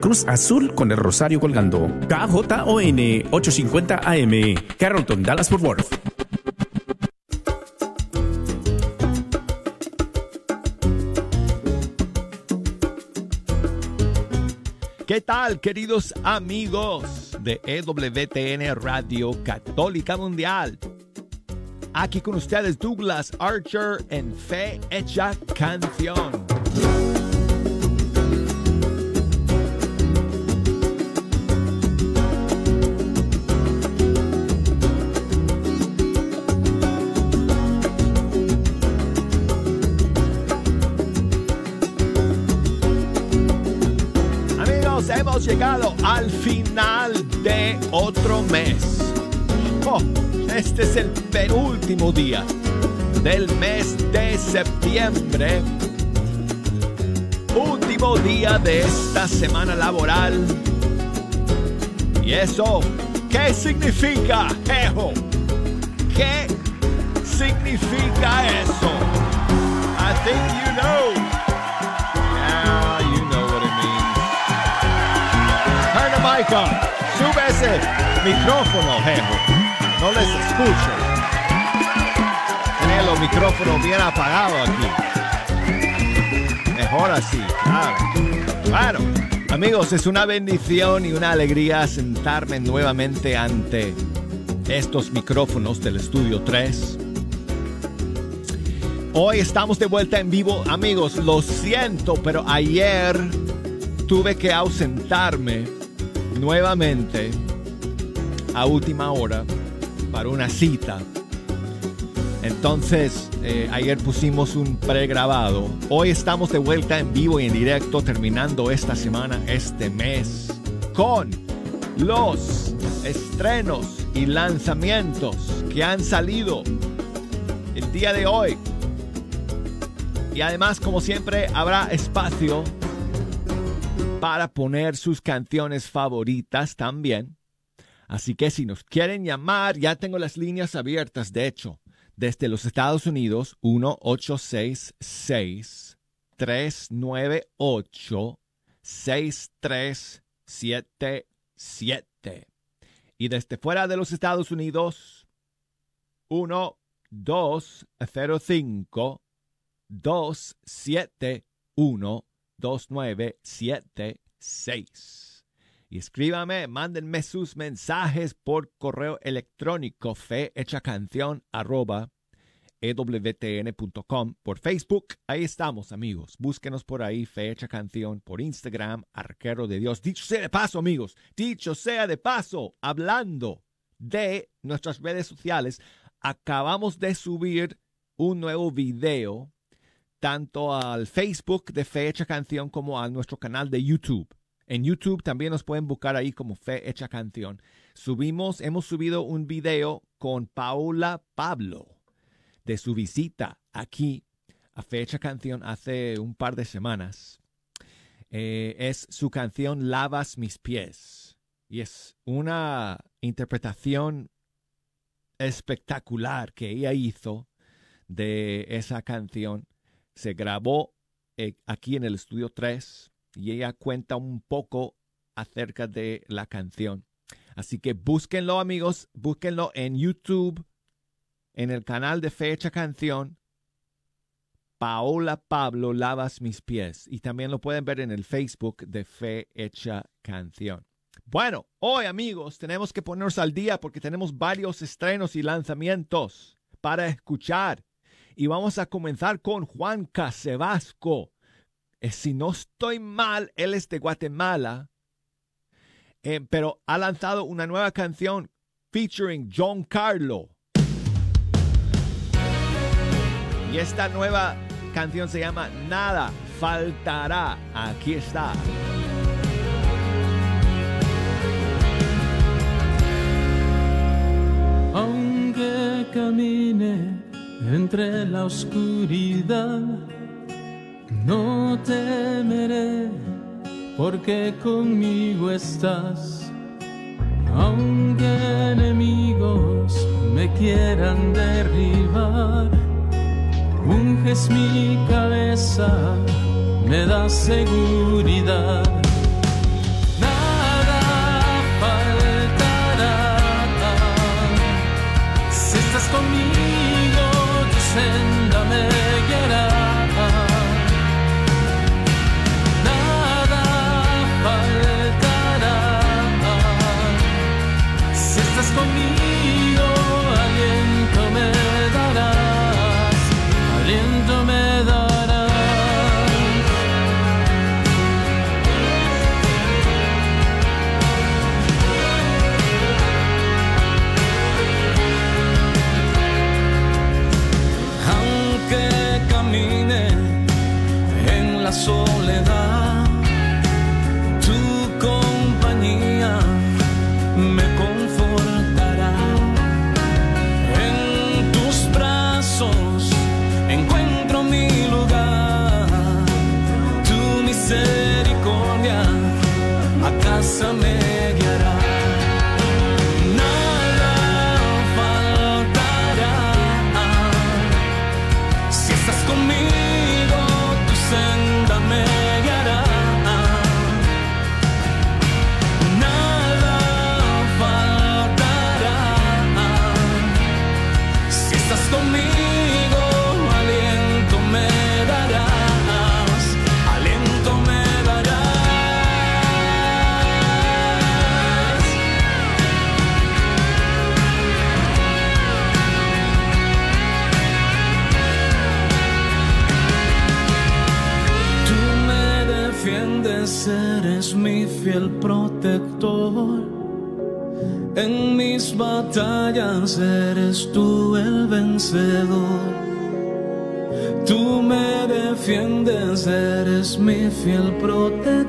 Cruz Azul con el rosario colgando. KJON 850 AM. Carrollton, Dallas Fort Worth. ¿Qué tal, queridos amigos de EWTN Radio Católica Mundial? Aquí con ustedes Douglas Archer en Fe Hecha Canción. Llegado al final de otro mes. Oh, este es el penúltimo día del mes de septiembre. Último día de esta semana laboral. ¿Y eso qué significa, Ejo? ¿Qué significa eso? I think you know. Sube ese micrófono, Ejo. No les escucho. Tiene los micrófonos bien apagados aquí. Mejor así, claro. Amigos, es una bendición y una alegría sentarme nuevamente ante estos micrófonos del estudio 3. Hoy estamos de vuelta en vivo, amigos. Lo siento, pero ayer tuve que ausentarme nuevamente a última hora para una cita. Entonces, eh, ayer pusimos un pregrabado. Hoy estamos de vuelta en vivo y en directo, terminando esta semana, este mes, con los estrenos y lanzamientos que han salido el día de hoy. Y además, como siempre, habrá espacio para poner sus canciones favoritas también. Así que si nos quieren llamar, ya tengo las líneas abiertas, de hecho, desde los Estados Unidos, 1-866-398-6377. Y desde fuera de los Estados Unidos, 1-205-271-2976. Y escríbame, mándenme sus mensajes por correo electrónico fehechacanción arroba ewtn.com por Facebook. Ahí estamos, amigos. Búsquenos por ahí, Fecha Canción, por Instagram, Arquero de Dios. Dicho sea de paso, amigos, dicho sea de paso, hablando de nuestras redes sociales, acabamos de subir un nuevo video tanto al Facebook de Fecha Canción como a nuestro canal de YouTube. En YouTube también nos pueden buscar ahí como Fe Hecha Canción. Subimos, hemos subido un video con Paula Pablo de su visita aquí a Fecha Canción hace un par de semanas. Eh, es su canción Lavas mis pies. Y es una interpretación espectacular que ella hizo de esa canción. Se grabó eh, aquí en el estudio 3 y ella cuenta un poco acerca de la canción. Así que búsquenlo amigos, búsquenlo en YouTube, en el canal de Fecha Canción. Paola Pablo Lavas Mis Pies. Y también lo pueden ver en el Facebook de Fe Hecha Canción. Bueno, hoy amigos tenemos que ponernos al día porque tenemos varios estrenos y lanzamientos para escuchar. Y vamos a comenzar con Juan Casebasco eh, si no estoy mal, él es de Guatemala, eh, pero ha lanzado una nueva canción featuring John Carlo. Y esta nueva canción se llama Nada faltará. Aquí está. Aunque camine entre la oscuridad no temeré, porque conmigo estás. Aunque enemigos me quieran derribar, unges mi cabeza, me da seguridad. Fiel protector.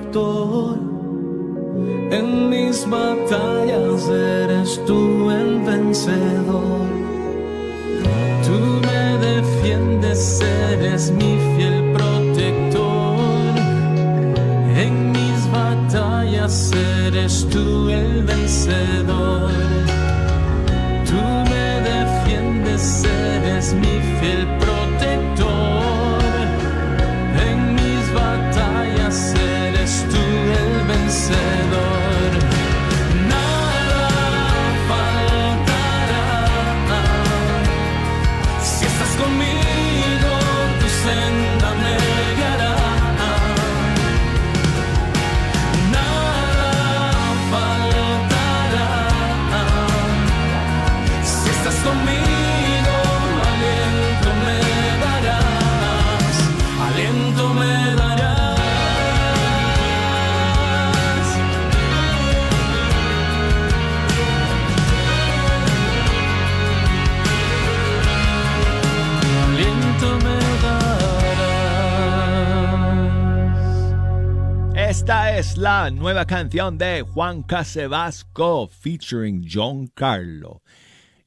Nueva canción de Juan Casebasco featuring John Carlo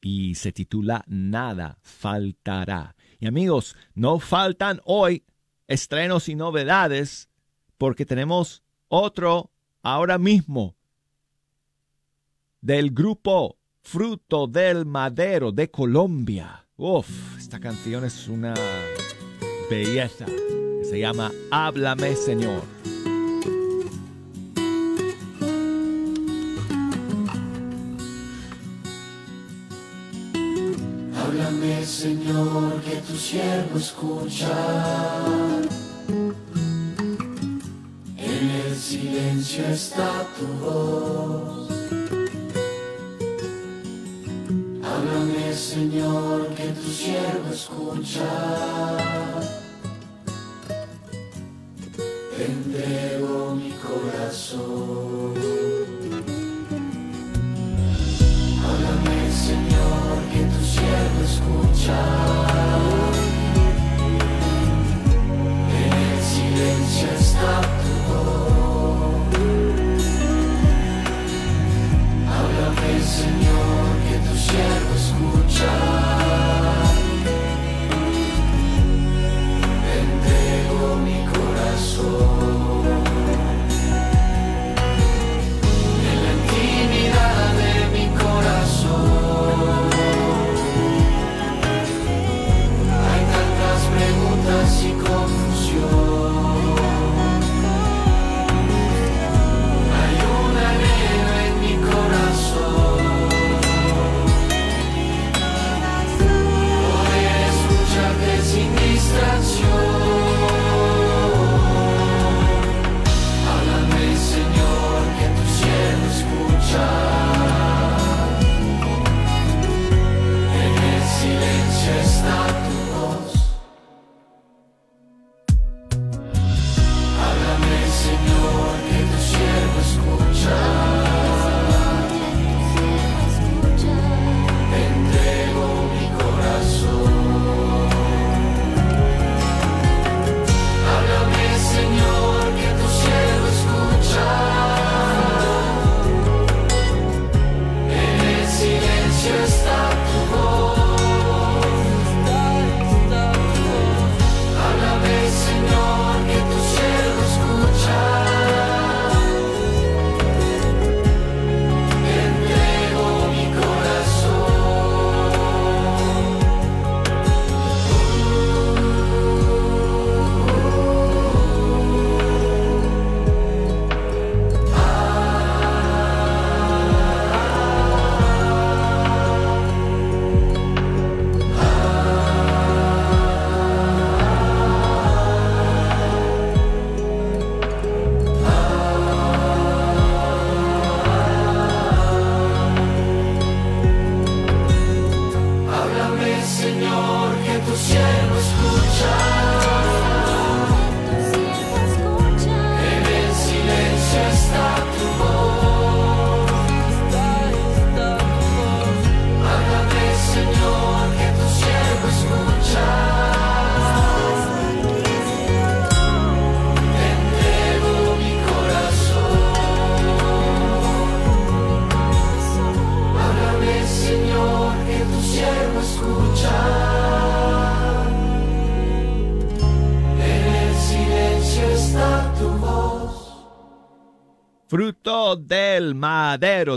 y se titula Nada faltará. Y amigos, no faltan hoy estrenos y novedades porque tenemos otro ahora mismo del grupo Fruto del Madero de Colombia. Uf, esta canción es una belleza. Se llama Háblame Señor. Háblame, Señor, que tu siervo escucha. En el silencio está tu voz. Háblame, Señor, que tu siervo escucha. Te entrego mi corazón. Tu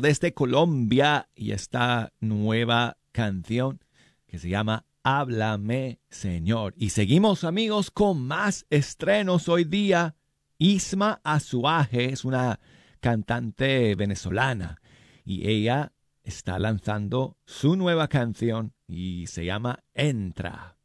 Desde Colombia y esta nueva canción que se llama Háblame Señor. Y seguimos amigos con más estrenos hoy día. Isma Azuaje es una cantante venezolana y ella está lanzando su nueva canción y se llama Entra.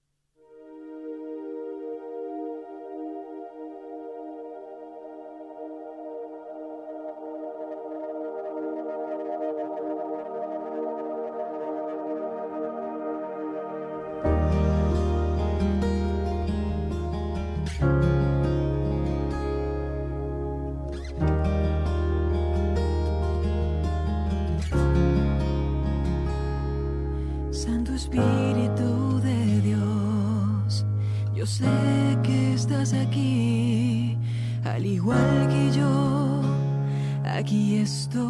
Yo sé que estás aquí, al igual que yo, aquí estoy.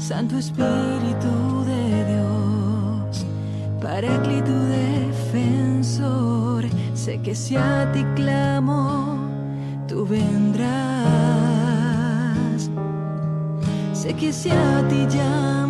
Santo Espíritu de Dios, Paráclito defensor, sé que si a ti clamo, tú vendrás. Sé que si a ti llamo,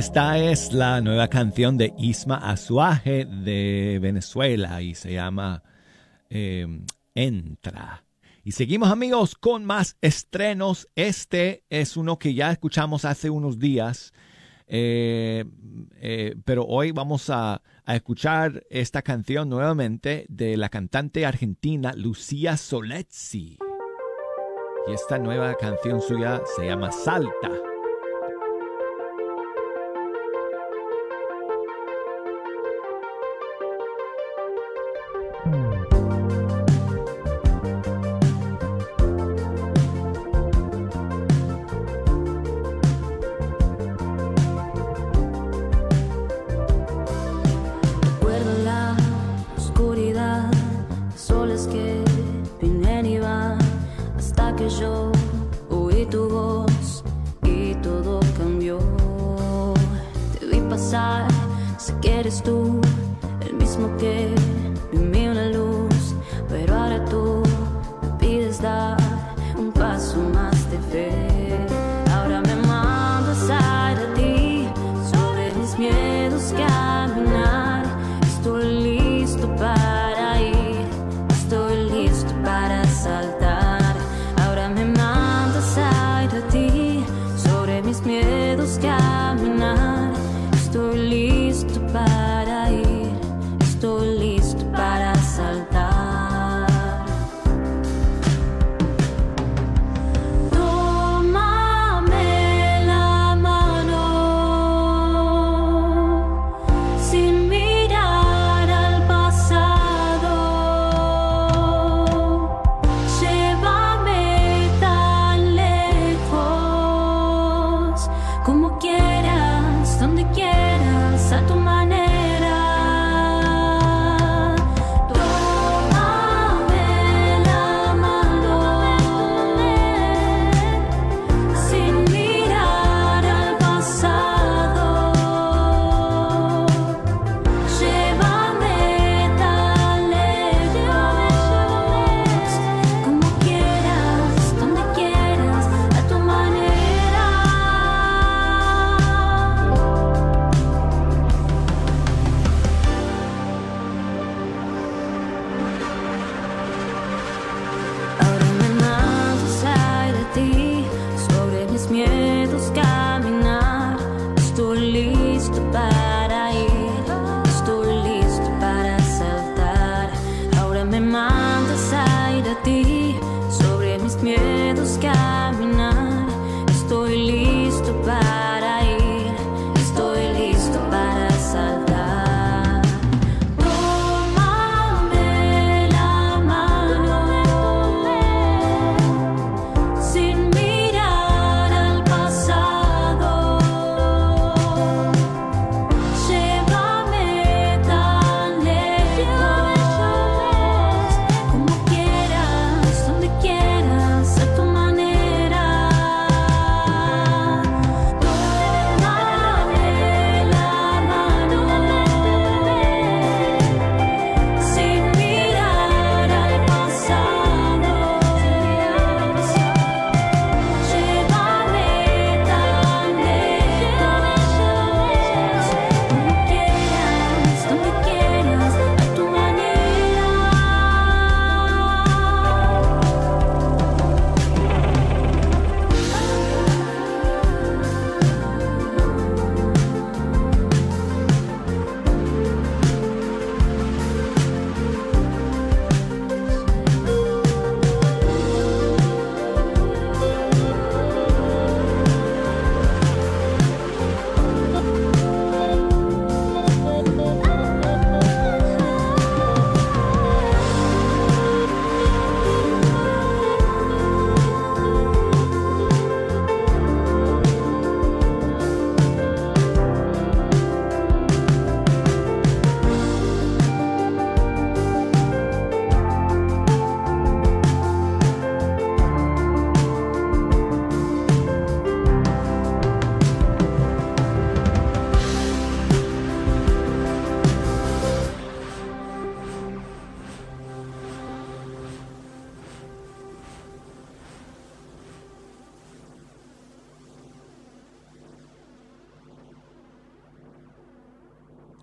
Esta es la nueva canción de Isma Azuaje de Venezuela y se llama em, Entra. Y seguimos amigos con más estrenos. Este es uno que ya escuchamos hace unos días, eh, eh, pero hoy vamos a, escuchar esta canción nuevamente de la cantante argentina Lucía Solezzi. Y esta nueva canción suya se llama Salta.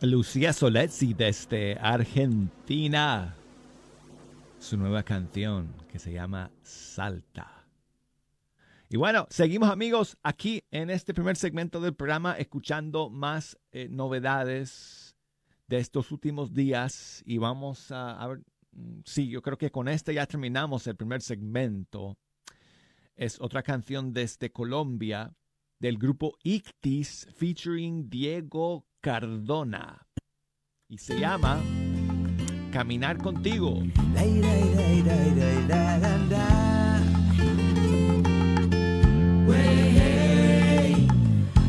Lucía Soletzi desde Argentina. Su nueva canción que se llama Salta. Y bueno, seguimos amigos aquí en este primer segmento del programa escuchando más eh, novedades de estos últimos días y vamos a, ver, mm, sí, yo creo que con este ya terminamos el primer segmento. Es otra canción desde Colombia del grupo Ictis featuring Diego Cardona. Y se llama Caminar contigo.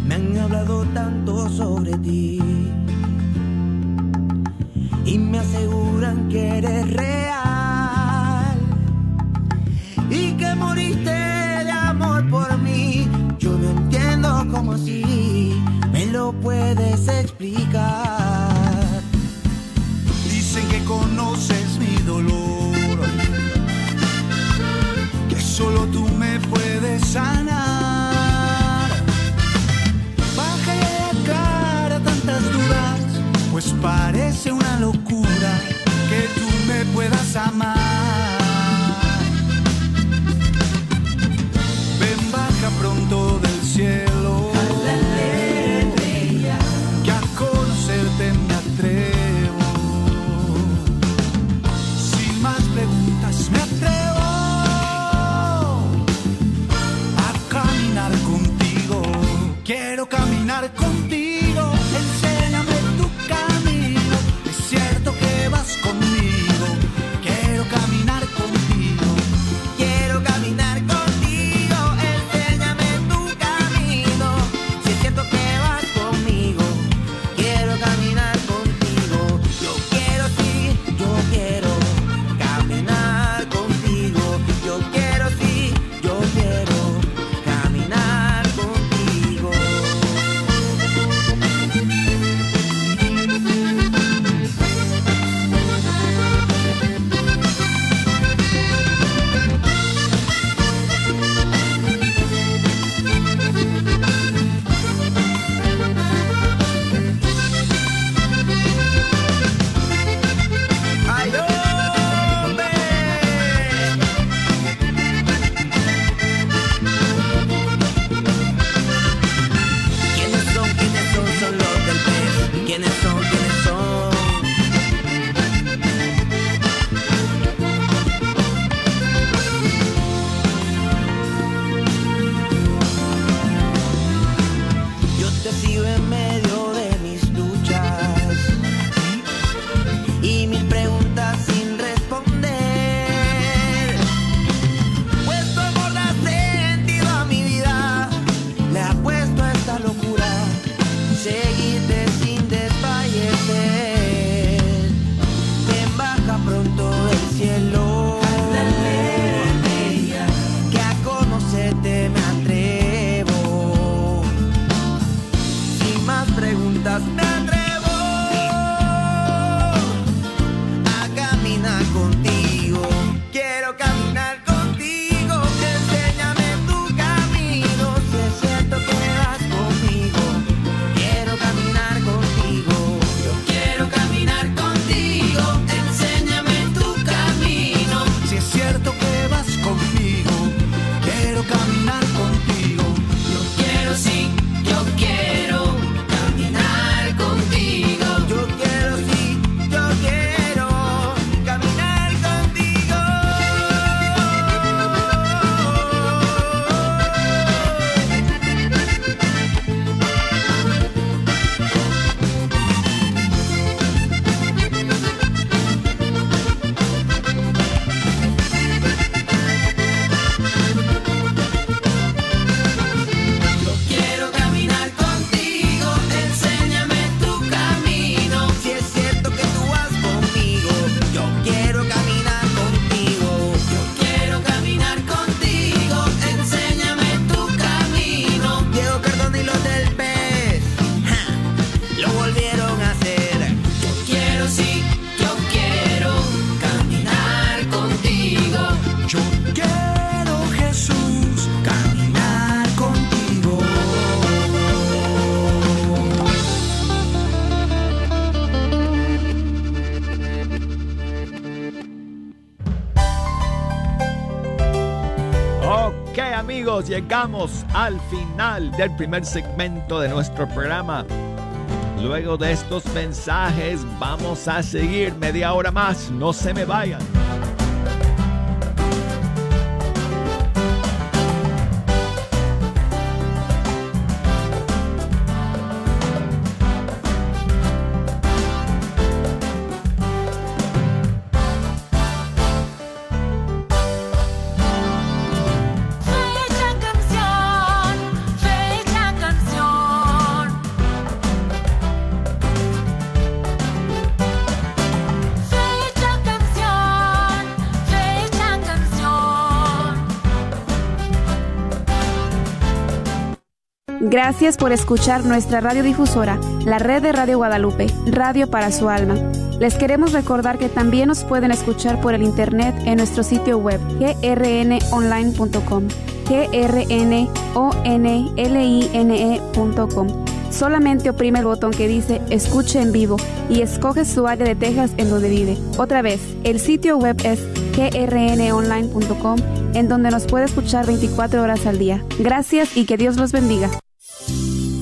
Me han hablado tanto sobre ti y me aseguran que eres real y que moriste de amor por mí. Yo no entiendo cómo así me lo puedo Dicen que conoces mi dolor, que solo tú me puedes sanar. and it's all good. llegamos al final del primer segmento de nuestro programa. Luego de estos mensajes vamos a seguir media hora más, no se me vayan. Gracias por escuchar nuestra radiodifusora, la red de Radio Guadalupe, Radio para su alma. Les queremos recordar que también nos pueden escuchar por el internet en nuestro sitio web grnonline.com, grnonline.com. Solamente oprime el botón que dice Escuche en vivo y escoge su área de Texas en donde vive. Otra vez, el sitio web es grnonline.com en donde nos puede escuchar 24 horas al día. Gracias y que Dios los bendiga.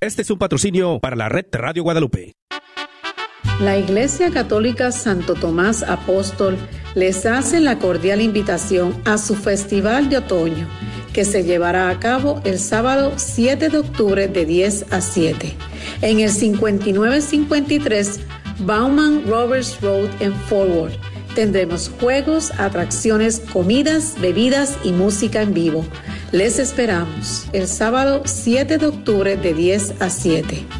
Este es un patrocinio para la red Radio Guadalupe. La Iglesia Católica Santo Tomás Apóstol les hace la cordial invitación a su Festival de Otoño, que se llevará a cabo el sábado 7 de octubre de 10 a 7, en el 5953 Bauman Roberts Road en Forward. Tendremos juegos, atracciones, comidas, bebidas y música en vivo. Les esperamos el sábado 7 de octubre de 10 a 7.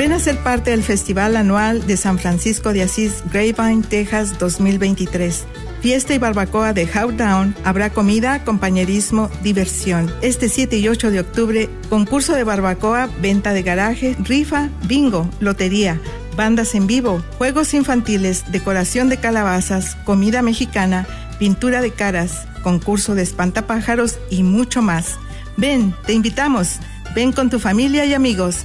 Ven a ser parte del Festival Anual de San Francisco de Asís, Grapevine, Texas 2023. Fiesta y barbacoa de Howdown, habrá comida, compañerismo, diversión. Este 7 y 8 de octubre, concurso de barbacoa, venta de garaje, rifa, bingo, lotería, bandas en vivo, juegos infantiles, decoración de calabazas, comida mexicana, pintura de caras, concurso de espantapájaros y mucho más. Ven, te invitamos. Ven con tu familia y amigos.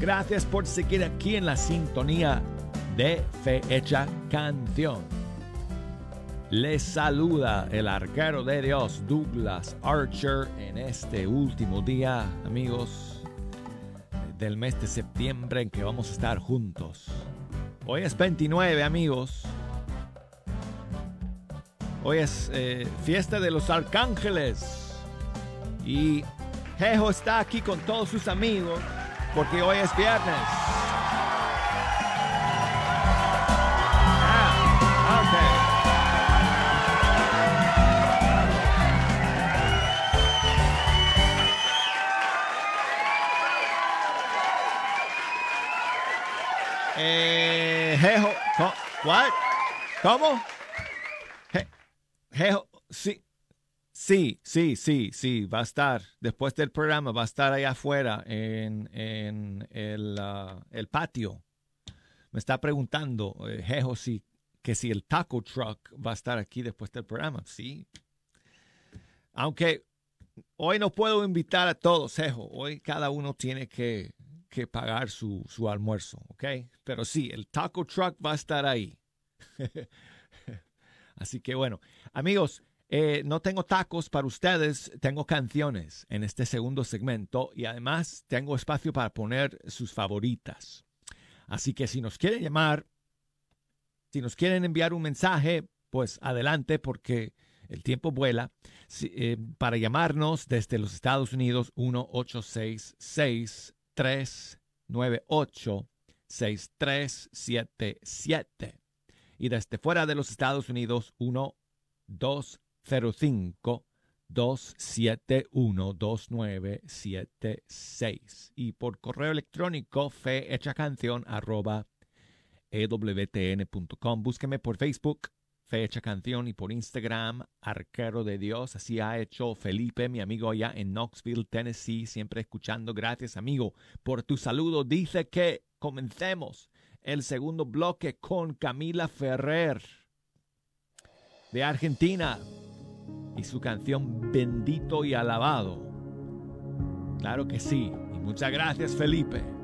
Gracias por seguir aquí en la sintonía de Fe Hecha Canción. Les saluda el arquero de Dios, Douglas Archer, en este último día, amigos, del mes de septiembre en que vamos a estar juntos. Hoy es 29, amigos. Hoy es eh, fiesta de los arcángeles. Y Jejo está aquí con todos sus amigos porque hoy es viernes. Eh, Jejo, co- what? ¿Cómo? Je- Jejo, sí, sí, sí, sí, sí, va a estar, después del programa, va a estar allá afuera en, en el, ah, el patio. Me está preguntando, eh, si, que si el taco truck va a estar aquí después del programa. Sí. Aunque hoy no puedo invitar a todos, Jejo. Hoy cada uno tiene que, que pagar su, su almuerzo, ¿ok? Pero sí, el taco truck va a estar ahí. Así que bueno, amigos, eh, no tengo tacos para ustedes, tengo canciones en este segundo segmento y además tengo espacio para poner sus favoritas. Así que si nos quieren llamar, si nos quieren enviar un mensaje, pues adelante porque el tiempo vuela. Eh, para llamarnos desde los Estados Unidos, 1-866-398-6377. Y desde fuera de los Estados Unidos, 1-205 271-2976. Y por correo electrónico, fehechacanción arroba ewtn.com. Búsqueme por Facebook, Fecha Canción, y por Instagram, Arquero de Dios. Así ha hecho Felipe, mi amigo allá en Knoxville, Tennessee, siempre escuchando. Gracias, amigo, por tu saludo. Dice que comencemos el segundo bloque con Camila Ferrer de Argentina y su canción Bendito y Alabado. Claro que sí. Y muchas gracias, Felipe.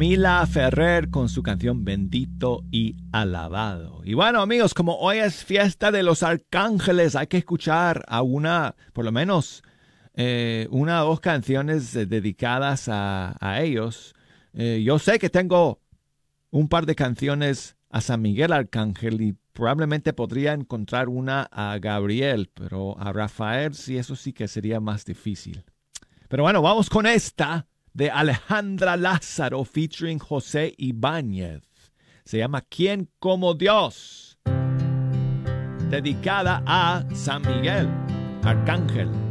Camila Ferrer con su canción Bendito y Alabado. Y bueno amigos, como hoy es fiesta de los arcángeles, hay que escuchar a una, por lo menos, eh, una o dos canciones dedicadas a, a ellos. Eh, yo sé que tengo un par de canciones a San Miguel Arcángel y probablemente podría encontrar una a Gabriel, pero a Rafael sí, eso sí que sería más difícil. Pero bueno, vamos con esta de Alejandra Lázaro featuring José Ibáñez. Se llama ¿Quién como Dios? Dedicada a San Miguel, Arcángel.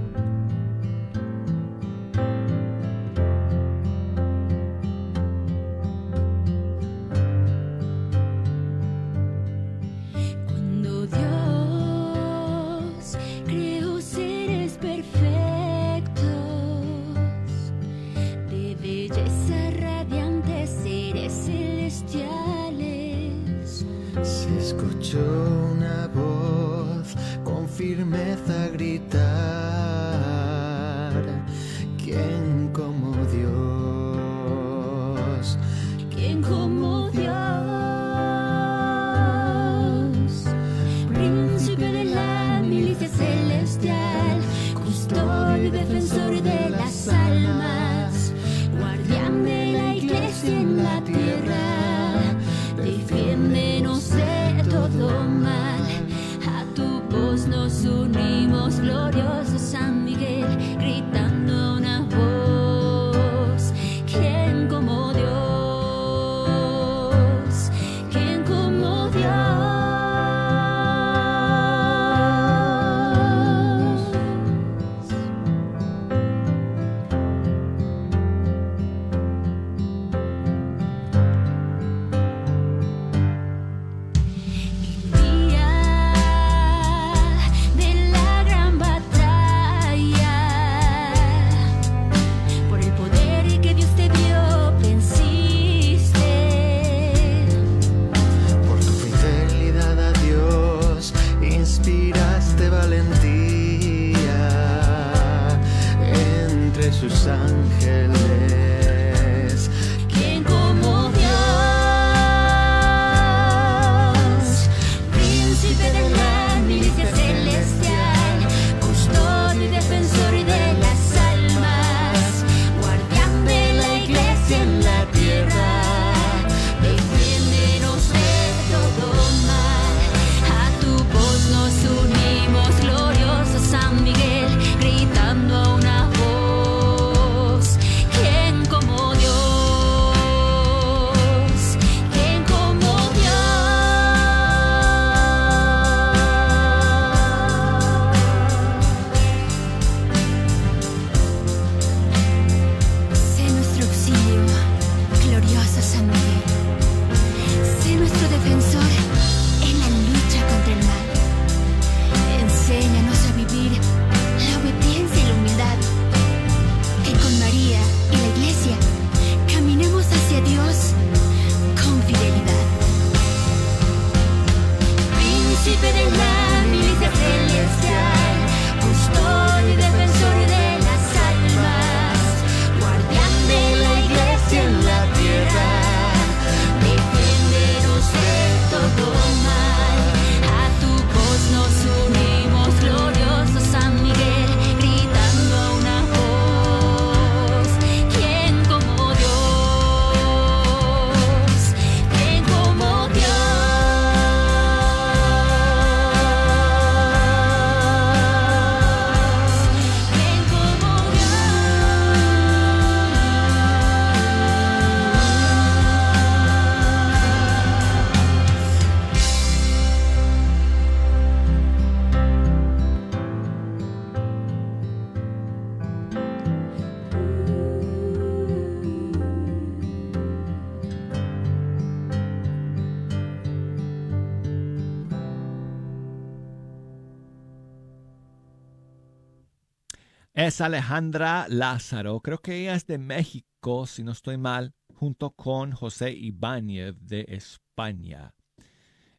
Es Alejandra Lázaro, creo que ella es de México, si no estoy mal, junto con José Ibáñez de España,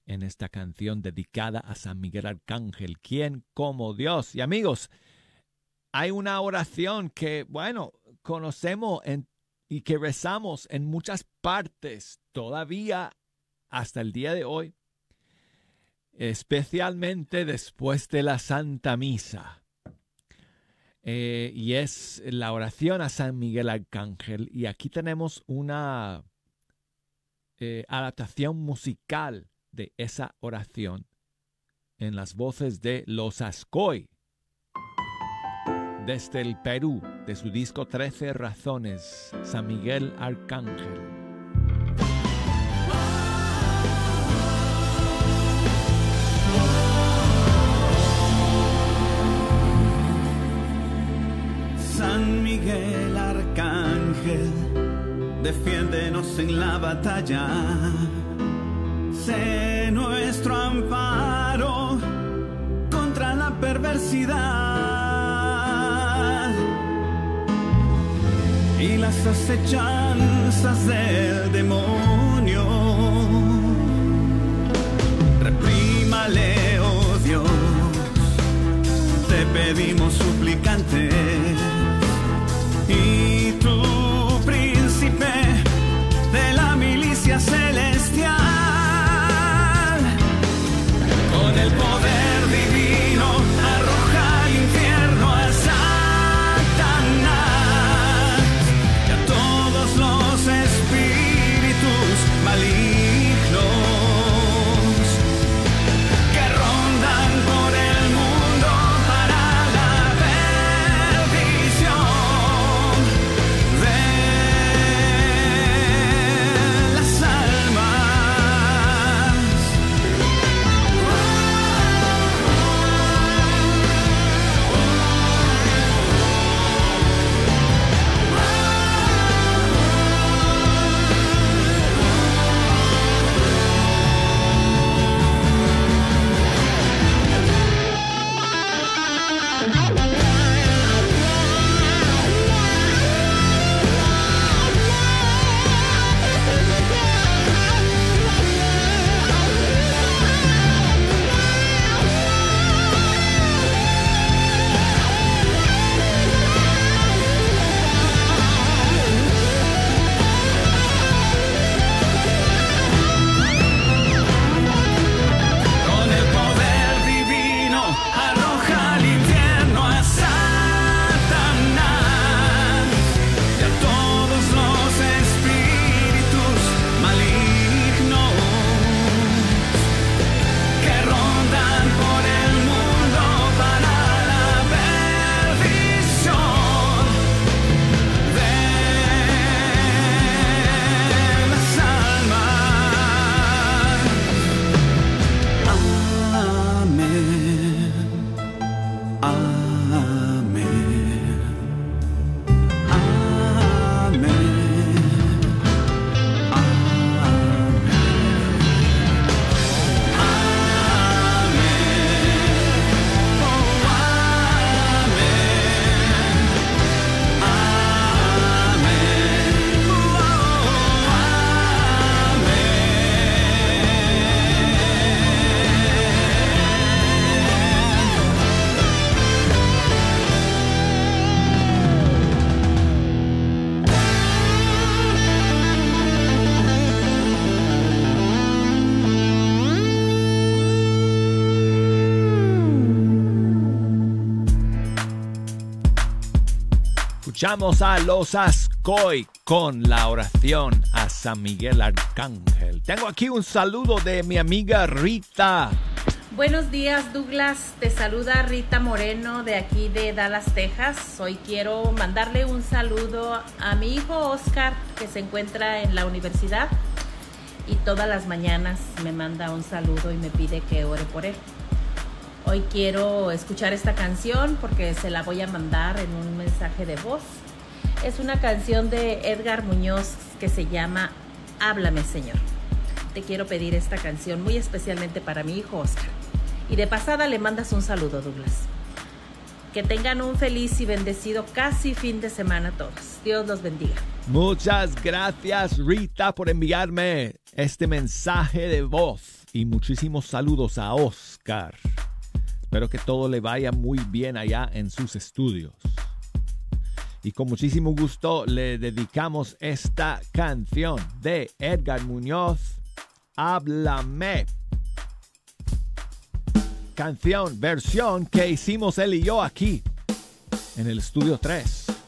en esta canción dedicada a San Miguel Arcángel, quien como Dios. Y amigos, hay una oración que, bueno, conocemos en y que rezamos en muchas partes todavía hasta el día de hoy, especialmente después de la Santa Misa. Eh, y es la oración a San Miguel Arcángel. Y aquí tenemos una eh, adaptación musical de esa oración en las voces de Los Ascoy desde el Perú, de su disco 13 Razones, San Miguel Arcángel. Miguel Arcángel, defiéndenos en la batalla. Sé nuestro amparo contra la perversidad y las acechanzas del demonio. Reprímale, oh Dios, te pedimos suplicantes Escuchamos a los Ascoy con la oración a San Miguel Arcángel. Tengo aquí un saludo de mi amiga Rita. Buenos días Douglas, te saluda Rita Moreno de aquí de Dallas, Texas. Hoy quiero mandarle un saludo a mi hijo Oscar que se encuentra en la universidad y todas las mañanas me manda un saludo y me pide que ore por él. Hoy quiero escuchar esta canción porque se la voy a mandar en un mensaje de voz. Es una canción de Edgar Muñoz que se llama Háblame Señor. Te quiero pedir esta canción muy especialmente para mi hijo Oscar. Y de pasada le mandas un saludo, Douglas. Que tengan un feliz y bendecido casi fin de semana todos. Dios los bendiga. Muchas gracias Rita por enviarme este mensaje de voz y muchísimos saludos a Oscar. Espero que todo le vaya muy bien allá en sus estudios. Y con muchísimo gusto le dedicamos esta canción de Edgar Muñoz, Háblame. Canción, versión que hicimos él y yo aquí en el estudio 3.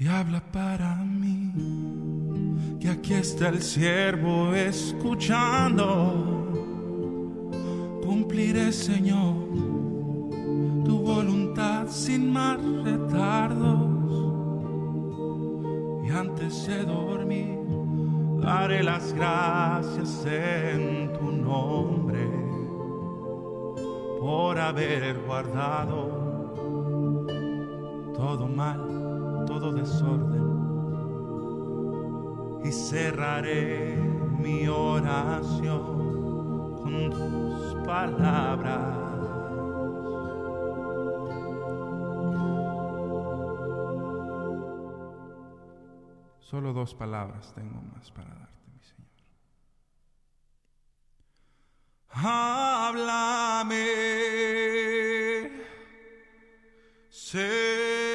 Y habla para mí, que aquí está el siervo escuchando. Cumpliré, Señor, tu voluntad sin más retardos. Y antes de dormir, daré las gracias en tu nombre por haber guardado todo mal, todo desorden. Y cerraré mi oración con tus palabras. Solo dos palabras tengo más para darte, mi Señor. Háblame, Señor.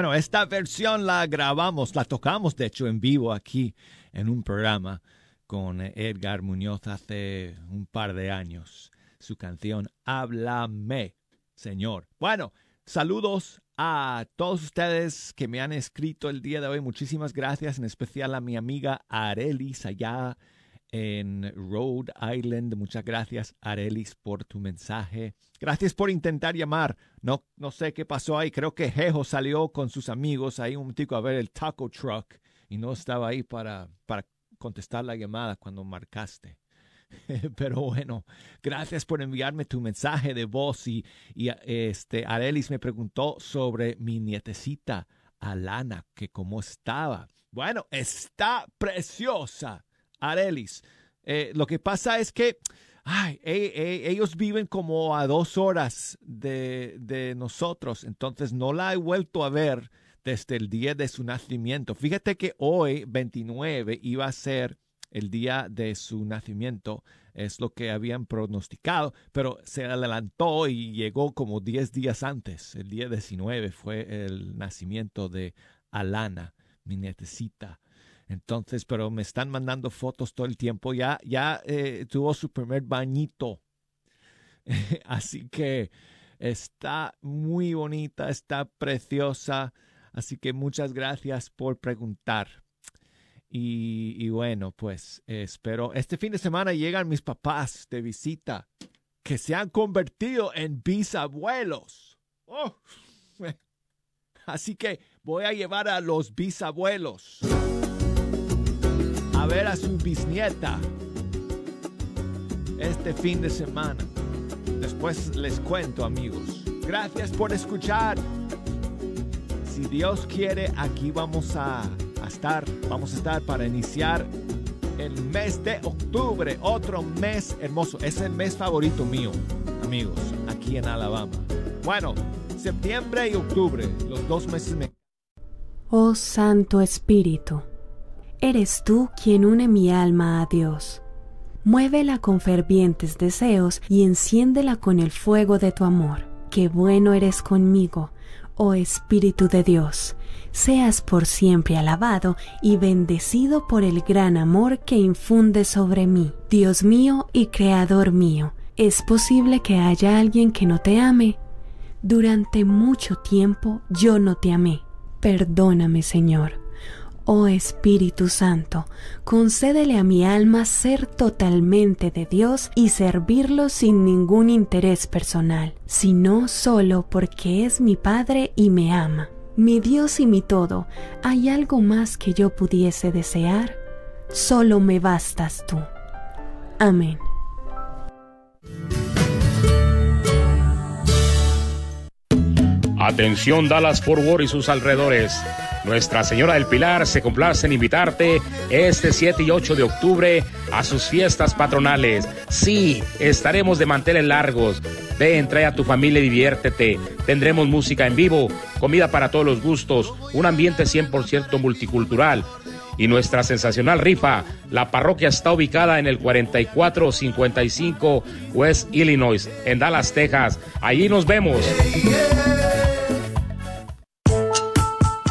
Bueno, esta versión la grabamos, la tocamos de hecho en vivo aquí en un programa con Edgar Muñoz hace un par de años. Su canción Háblame, Señor. Bueno, saludos a todos ustedes que me han escrito el día de hoy. Muchísimas gracias, en especial a mi amiga Arelis allá en Rhode Island. Muchas gracias, Arelis, por tu mensaje. Gracias por intentar llamar. No, no sé qué pasó ahí. Creo que Jejo salió con sus amigos ahí un tico a ver el taco truck y no estaba ahí para, para contestar la llamada cuando marcaste. Pero bueno, gracias por enviarme tu mensaje de voz y, y este Arelis me preguntó sobre mi nietecita Alana, que cómo estaba. Bueno, está preciosa, Arelis. Eh, lo que pasa es que ay, e- e- ellos viven como a dos horas de, de nosotros, entonces no la he vuelto a ver desde el día de su nacimiento. Fíjate que hoy, 29, iba a ser el día de su nacimiento, es lo que habían pronosticado, pero se adelantó y llegó como 10 días antes. El día 19 fue el nacimiento de Alana, mi nietecita. Entonces, pero me están mandando fotos todo el tiempo. Ya, ya eh, tuvo su primer bañito. Así que está muy bonita, está preciosa. Así que muchas gracias por preguntar. Y, y bueno, pues espero. Este fin de semana llegan mis papás de visita que se han convertido en bisabuelos. Oh. Así que voy a llevar a los bisabuelos a ver a su bisnieta este fin de semana. Después les cuento, amigos. Gracias por escuchar. Si Dios quiere, aquí vamos a, estar. Vamos a estar para iniciar el mes de octubre. Otro mes hermoso. Es el mes favorito mío, amigos, aquí en Alabama. Bueno, septiembre y octubre, los dos meses me Oh Santo Espíritu, eres tú quien une mi alma a Dios. Muévela con fervientes deseos y enciéndela con el fuego de tu amor. Qué bueno eres conmigo, oh Espíritu de Dios. Seas por siempre alabado y bendecido por el gran amor que infunde sobre mí. Dios mío y Creador mío, ¿es posible que haya alguien que no te ame? Durante mucho tiempo yo no te amé. Perdóname, Señor. Oh Espíritu Santo, concédele a mi alma ser totalmente de Dios y servirlo sin ningún interés personal, sino solo porque es mi Padre y me ama. Mi Dios y mi todo, ¿hay algo más que yo pudiese desear? Solo me bastas tú. Amén. Atención Dallas Fort Worth y sus alrededores. Nuestra Señora del Pilar se complace en invitarte este 7 y 8 de octubre a sus fiestas patronales. Sí, estaremos de manteles largos. Ven, trae a tu familia y diviértete. Tendremos música en vivo, comida para todos los gustos, un ambiente 100% multicultural. Y nuestra sensacional rifa, la parroquia está ubicada en el 4455 West Illinois, en Dallas, Texas. Allí nos vemos.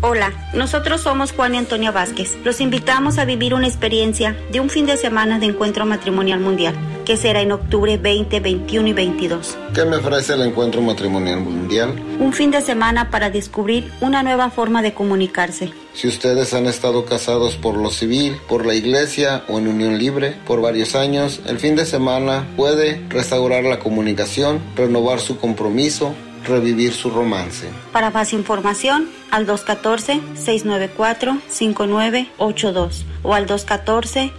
Hola, nosotros somos Juan y Antonio Vázquez. Los invitamos a vivir una experiencia de un fin de semana de encuentro matrimonial mundial que será en octubre 20, 21 y 22. ¿Qué me ofrece el encuentro matrimonial mundial? Un fin de semana para descubrir una nueva forma de comunicarse. Si ustedes han estado casados por lo civil, por la iglesia o en unión libre por varios años, el fin de semana puede restaurar la comunicación, renovar su compromiso, revivir su romance. Para más información, al 214-694-5982 o al 214